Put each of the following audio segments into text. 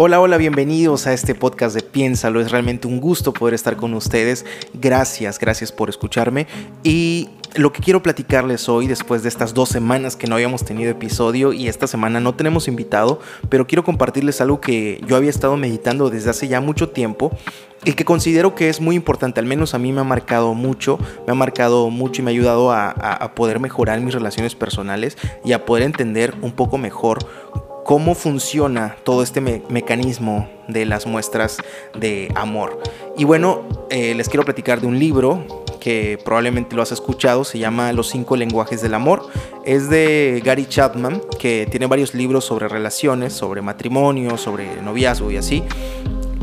Hola, hola, bienvenidos a este podcast de Piénsalo. Es realmente un gusto poder estar con ustedes. Gracias, gracias por escucharme. Y lo que quiero platicarles hoy, después de estas dos semanas que no habíamos tenido episodio y esta semana no tenemos invitado, pero quiero compartirles algo que yo había estado meditando desde hace ya mucho tiempo y que considero que es muy importante, al menos a mí me ha marcado mucho, me ha marcado mucho y me ha ayudado a, poder mejorar mis relaciones personales y a poder entender un poco mejor cómo funciona todo este mecanismo de las muestras de amor. Y bueno, eh, les quiero platicar de un libro que probablemente lo has escuchado, se llama Los cinco lenguajes del amor. Es de Gary Chapman, que tiene varios libros sobre relaciones, sobre matrimonio, sobre noviazgo y así.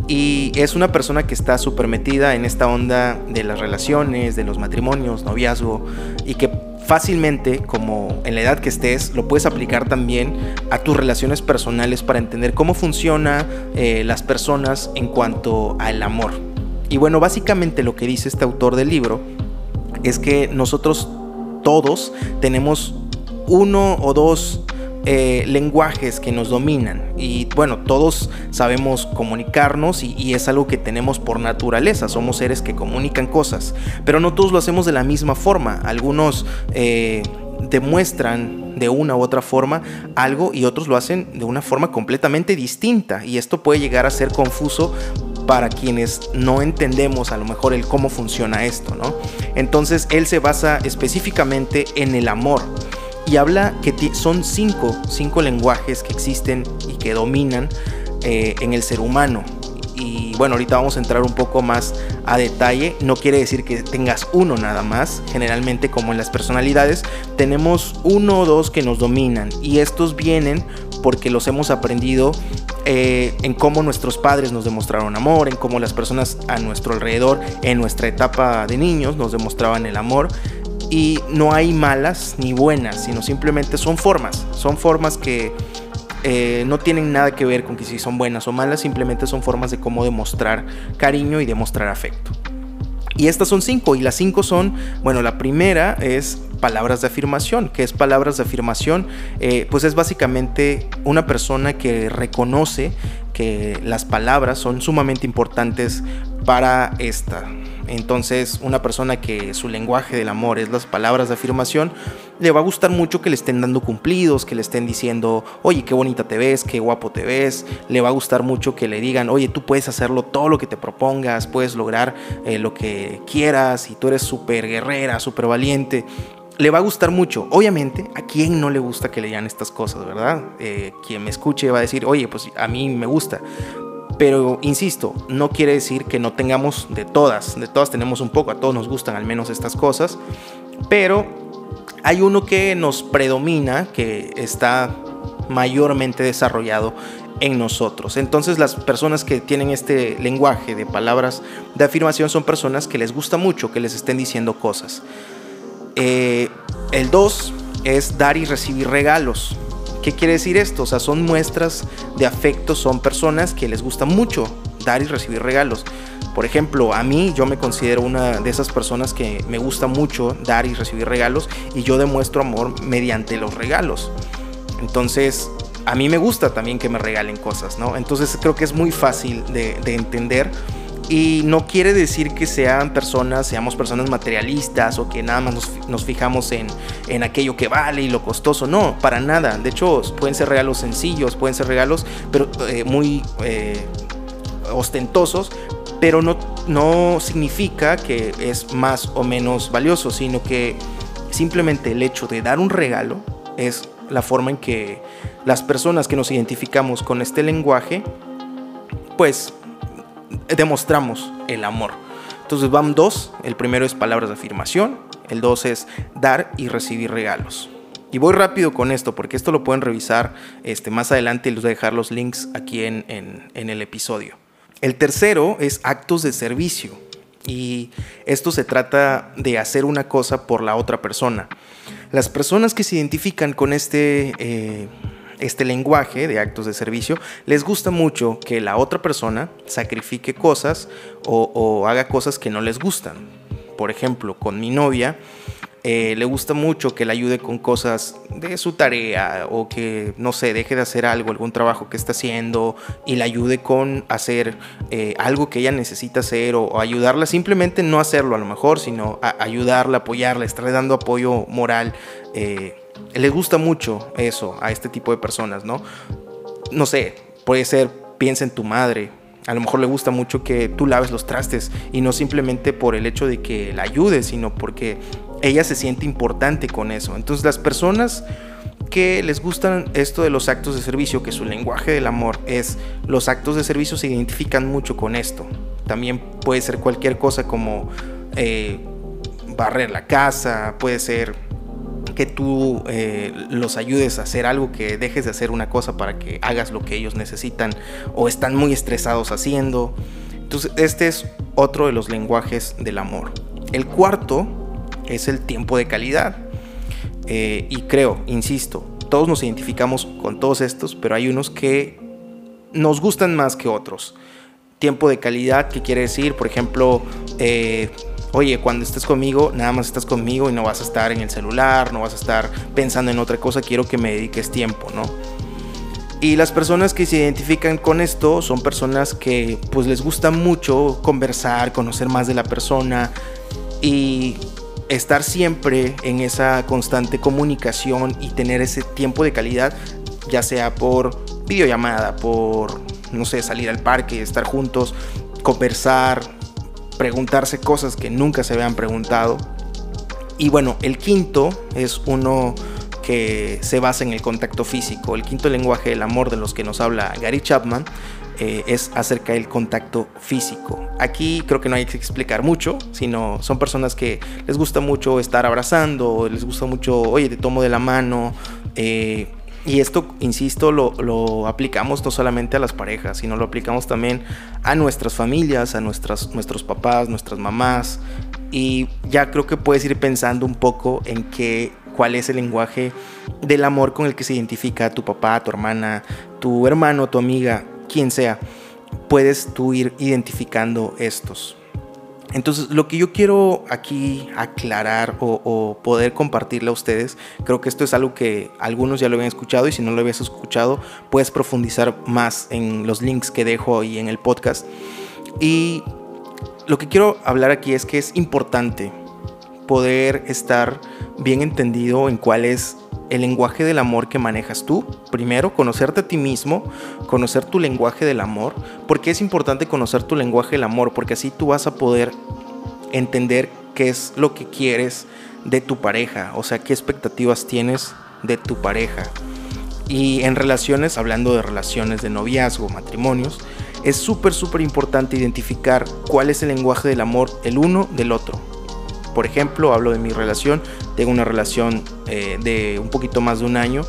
Y es una persona que está súper metida en esta onda de las relaciones, de los matrimonios, noviazgo, y que fácilmente, como en la edad que estés, lo puedes aplicar también a tus relaciones personales para entender cómo funciona eh, las personas en cuanto al amor. Y bueno, básicamente lo que dice este autor del libro es que nosotros todos tenemos uno o dos eh, lenguajes que nos dominan. Y bueno, todos sabemos comunicarnos y, es algo que tenemos por naturaleza, somos seres que comunican cosas, pero no todos lo hacemos de la misma forma, algunos eh, demuestran de una u otra forma algo y otros lo hacen de una forma completamente distinta. Y esto puede llegar a ser confuso para quienes no entendemos a lo mejor el cómo funciona esto, ¿no? Entonces él se basa específicamente en el amor y habla que son cinco, cinco lenguajes que existen y que dominan eh, en el ser humano. Y bueno, ahorita vamos a entrar un poco más a detalle. No quiere decir que tengas uno nada más. Generalmente, como en las personalidades, tenemos uno o dos que nos dominan. Y estos vienen porque los hemos aprendido eh, en cómo nuestros padres nos demostraron amor, en cómo las personas a nuestro alrededor en nuestra etapa de niños nos demostraban el amor y no hay malas ni buenas, sino simplemente son formas, son formas que eh, no tienen nada que ver con que si son buenas o malas, simplemente son formas de cómo demostrar cariño y demostrar afecto. Y estas son cinco, y las cinco son, bueno, la primera es palabras de afirmación. que es palabras de afirmación? Eh, pues es básicamente una persona que reconoce que las palabras son sumamente importantes para esta entonces, una persona que su lenguaje del amor es las palabras de afirmación, le va a gustar mucho que le estén dando cumplidos, que le estén diciendo, oye, qué bonita te ves, qué guapo te ves. Le va a gustar mucho que le digan, oye, tú puedes hacerlo todo lo que te propongas, puedes lograr eh, lo que quieras y tú eres súper guerrera, súper valiente le va a gustar mucho. Obviamente, ¿a quién no le gusta que le estas cosas, verdad? Eh, quien me escuche va a decir, oye, pues a mí me gusta. Pero insisto, no quiere decir que no tengamos de todas, de todas tenemos un poco, a todos nos gustan al menos estas cosas, pero hay uno que nos predomina, que está mayormente desarrollado en nosotros. Entonces las personas que tienen este lenguaje de palabras de afirmación son personas que les gusta mucho que les estén diciendo cosas. Eh, el 2 es dar y recibir regalos. ¿Qué quiere decir esto? O sea, son muestras de afecto, son personas que les gusta mucho dar y recibir regalos. Por ejemplo, a mí yo me considero una de esas personas que me gusta mucho dar y recibir regalos y yo demuestro amor mediante los regalos. Entonces, a mí me gusta también que me regalen cosas, ¿no? Entonces creo que es muy fácil de, de entender y no quiere decir que sean personas, seamos personas materialistas o que nada más nos, fijamos en, aquello que vale y lo costoso. No, para nada. De hecho, pueden ser regalos sencillos, pueden ser regalos pero, eh, muy eh, ostentosos, pero no, no significa que es más o menos valioso, sino que simplemente el hecho de dar un regalo es la forma en que las personas que nos identificamos con este lenguaje, pues demostramos el amor. Entonces van dos, el primero es palabras de afirmación, el dos es dar y recibir regalos. Y voy rápido con esto porque esto lo pueden revisar este, más adelante y les voy a dejar los links aquí en, en el episodio. El tercero es actos de servicio y esto se trata de hacer una cosa por la otra persona. Las personas que se identifican con este eh, este lenguaje de actos de servicio, les gusta mucho que la otra persona sacrifique cosas o, haga cosas que no les gustan. Por ejemplo, con mi novia, eh, le gusta mucho que le ayude con cosas de su tarea o que, no sé, deje de hacer algo, algún trabajo que está haciendo y le ayude con hacer eh, algo que ella necesita hacer o, ayudarla, simplemente no hacerlo a lo mejor, sino ayudarla, apoyarla, estarle dando apoyo moral. Eh, le gusta mucho eso a este tipo de personas, ¿no? No sé, puede ser, piensa en tu madre, a lo mejor le gusta mucho que tú laves los trastes y no simplemente por el hecho de que la ayudes, sino porque ella se siente importante con eso. Entonces las personas que les gustan esto de los actos de servicio, que su lenguaje del amor es los actos de servicio, se identifican mucho con esto. También puede ser cualquier cosa como eh, barrer la casa, puede ser que tú eh, los ayudes a hacer algo, que dejes de hacer una cosa para que hagas lo que ellos necesitan o están muy estresados haciendo. Entonces, este es otro de los lenguajes del amor. El cuarto es el tiempo de calidad. Eh, y creo, insisto, todos nos identificamos con todos estos, pero hay unos que nos gustan más que otros. Tiempo de calidad, ¿qué quiere decir? Por ejemplo, eh, oye, cuando estés conmigo, nada más estás conmigo y no vas a estar en el celular, no vas a estar pensando en otra cosa, quiero que me dediques tiempo, ¿no? Y las personas que se identifican con esto son personas que pues les gusta mucho conversar, conocer más de la persona y estar siempre en esa constante comunicación y tener ese tiempo de calidad, ya sea por videollamada, por, no sé, salir al parque, estar juntos, conversar, preguntarse cosas que nunca se habían preguntado. Y bueno, el quinto es uno que se basa en el contacto físico. El quinto lenguaje del amor de los que nos habla Gary Chapman eh, es acerca del contacto físico. Aquí creo que no hay que explicar mucho, sino son personas que les gusta mucho estar abrazando, les gusta mucho, oye, te tomo de la mano. Eh, y esto, insisto, lo, aplicamos no solamente a las parejas, sino lo aplicamos también a nuestras familias, a nuestros papás, nuestras mamás. Y ya creo que puedes ir pensando un poco en qué, cuál es el lenguaje del amor con el que se identifica tu papá, tu hermana, tu hermano, tu amiga quien sea, puedes tú ir identificando estos. Entonces, lo que yo quiero aquí aclarar o, poder compartirle a ustedes, creo que esto es algo que algunos ya lo habían escuchado y si no lo habías escuchado, puedes profundizar más en los links que dejo ahí en el podcast. Y lo que quiero hablar aquí es que es importante poder estar bien entendido en cuál es el lenguaje del amor que manejas tú. Primero, conocerte a ti mismo, conocer tu lenguaje del amor. porque es importante conocer tu lenguaje del amor? Porque así tú vas a poder entender qué es lo que quieres de tu pareja, o sea, qué expectativas tienes de tu pareja. Y en relaciones, hablando de relaciones de noviazgo, matrimonios, es súper, súper importante identificar cuál es el lenguaje del amor el uno del otro. Por ejemplo, hablo de mi relación, tengo una relación eh, de un poquito más de un año,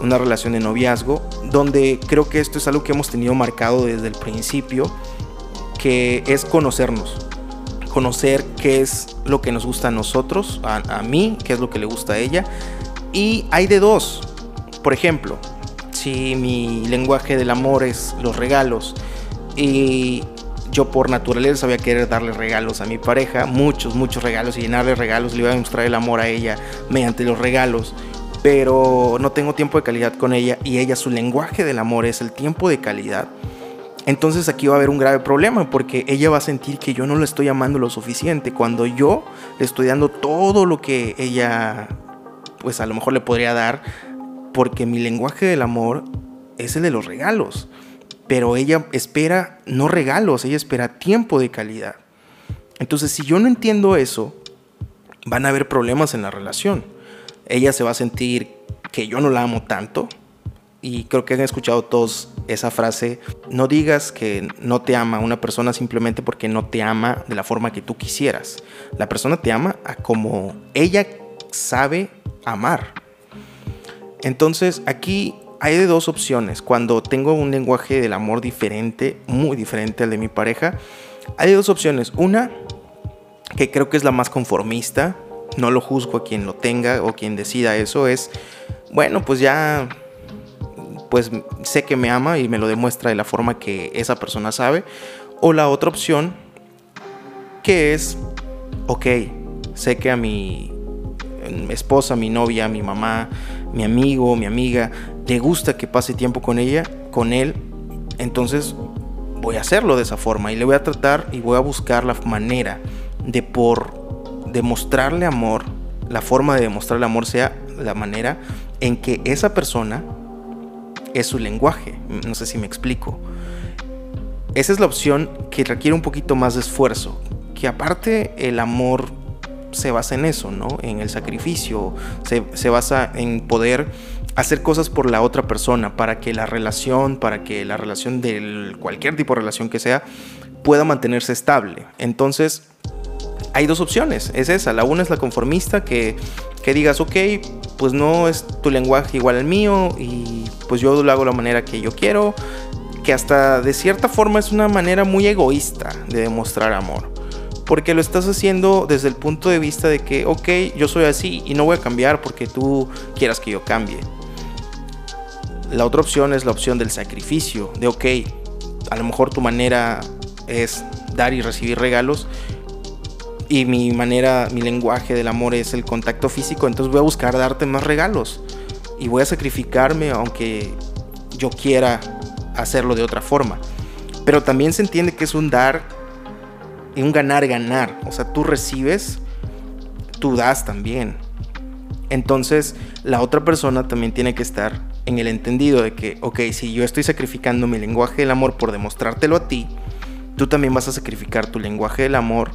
una relación de noviazgo, donde creo que esto es algo que hemos tenido marcado desde el principio, que es conocernos, conocer qué es lo que nos gusta a nosotros, a, a mí, qué es lo que le gusta a ella. Y hay de dos. Por ejemplo, si mi lenguaje del amor es los regalos y yo por naturaleza voy a querer darle regalos a mi pareja, muchos, muchos regalos y llenarle regalos, le voy a mostrar el amor a ella mediante los regalos, pero no tengo tiempo de calidad con ella y ella su lenguaje del amor es el tiempo de calidad. Entonces aquí va a haber un grave problema porque ella va a sentir que yo no le estoy amando lo suficiente cuando yo le estoy dando todo lo que ella pues a lo mejor le podría dar porque mi lenguaje del amor es el de los regalos pero ella espera no regalos, ella espera tiempo de calidad. Entonces, si yo no entiendo eso, van a haber problemas en la relación. Ella se va a sentir que yo no la amo tanto. Y creo que han escuchado todos esa frase, no digas que no te ama una persona simplemente porque no te ama de la forma que tú quisieras. La persona te ama como ella sabe amar. Entonces aquí hay de dos opciones. Cuando tengo un lenguaje del amor diferente, muy diferente al de mi pareja, hay dos opciones. Una, que creo que es la más conformista, no lo juzgo a quien lo tenga o quien decida eso, es, bueno, pues ya, pues sé que me ama y me lo demuestra de la forma que esa persona sabe. O la otra opción, que es, ok, sé que a mi mi esposa, mi novia, mi mamá, mi amigo, mi amiga, le gusta que pase tiempo con ella, con él, entonces voy a hacerlo de esa forma y le voy a tratar y voy a buscar la manera de por demostrarle amor, la forma de demostrarle amor sea la manera en que esa persona es su lenguaje. No sé si me explico. Esa es la opción que requiere un poquito más de esfuerzo. Que aparte el amor se basa en eso, ¿no? En el sacrificio. Se, se basa en poder hacer cosas por la otra persona para que la relación, para que la relación de cualquier tipo de relación que sea, pueda mantenerse estable. Entonces, hay dos opciones, es esa. La una es la conformista, que, que digas, ok, pues no es tu lenguaje igual al mío y pues yo lo hago de la manera que yo quiero, que hasta de cierta forma es una manera muy egoísta de demostrar amor. Porque lo estás haciendo desde el punto de vista de que, ok, yo soy así y no voy a cambiar porque tú quieras que yo cambie. La otra opción es la opción del sacrificio, de, ok, a lo mejor tu manera es dar y recibir regalos, y mi manera, mi lenguaje del amor es el contacto físico, entonces voy a buscar darte más regalos y voy a sacrificarme aunque yo quiera hacerlo de otra forma. Pero también se entiende que es un dar y un ganar-ganar. O sea, tú recibes, tú das también. Entonces, la otra persona también tiene que estar en el entendido de que, ok, si yo estoy sacrificando mi lenguaje del amor por demostrártelo a ti, tú también vas a sacrificar tu lenguaje del amor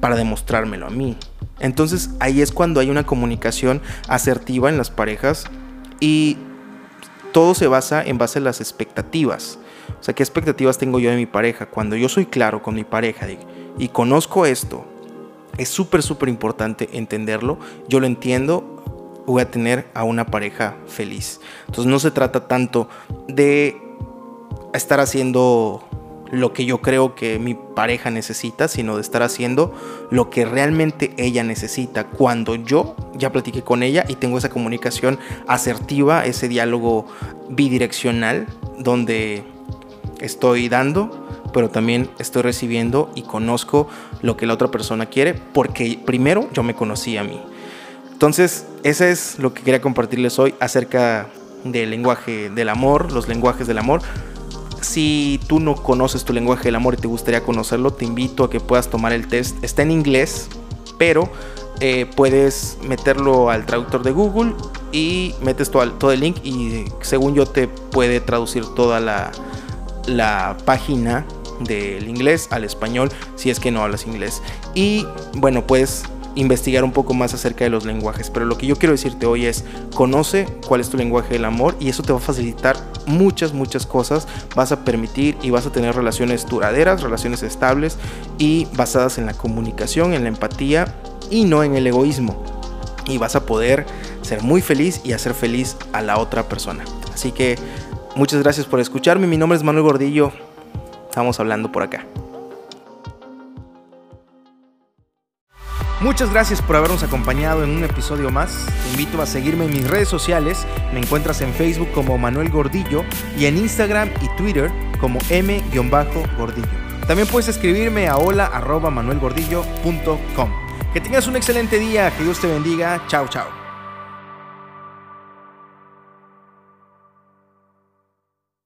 para demostrármelo a mí. Entonces ahí es cuando hay una comunicación asertiva en las parejas y todo se basa en base a las expectativas. O sea, ¿qué expectativas tengo yo de mi pareja? Cuando yo soy claro con mi pareja y conozco esto, es súper, súper importante entenderlo. Yo lo entiendo, voy a tener a una pareja feliz. Entonces no se trata tanto de estar haciendo lo que yo creo que mi pareja necesita, sino de estar haciendo lo que realmente ella necesita cuando yo ya platiqué con ella y tengo esa comunicación asertiva, ese diálogo bidireccional donde estoy dando, pero también estoy recibiendo y conozco lo que la otra persona quiere porque primero yo me conocí a mí. Entonces, eso es lo que quería compartirles hoy acerca del lenguaje del amor, los lenguajes del amor. Si tú no conoces tu lenguaje del amor y te gustaría conocerlo, te invito a que puedas tomar el test. Está en inglés, pero eh, puedes meterlo al traductor de Google y metes todo, el link y según yo te puede traducir toda la página del inglés al español si es que no hablas inglés. Y bueno, puedes investigar un poco más acerca de los lenguajes. Pero lo que yo quiero decirte hoy es, conoce cuál es tu lenguaje del amor y eso te va a facilitar muchas, muchas cosas. Vas a permitir y vas a tener relaciones duraderas, relaciones estables y basadas en la comunicación, en la empatía y no en el egoísmo. Y vas a poder ser muy feliz y hacer feliz a la otra persona. Así que muchas gracias por escucharme. Mi nombre es Manuel Gordillo. Estamos hablando por acá. Muchas gracias por habernos acompañado en un episodio más. Te invito a seguirme en mis redes sociales. Me encuentras en Facebook como Manuel Gordillo y en Instagram y Twitter como M-Gordillo. También puedes escribirme a hola.manuelgordillo.com. Que tengas un excelente día, que Dios te bendiga. Chao, chao.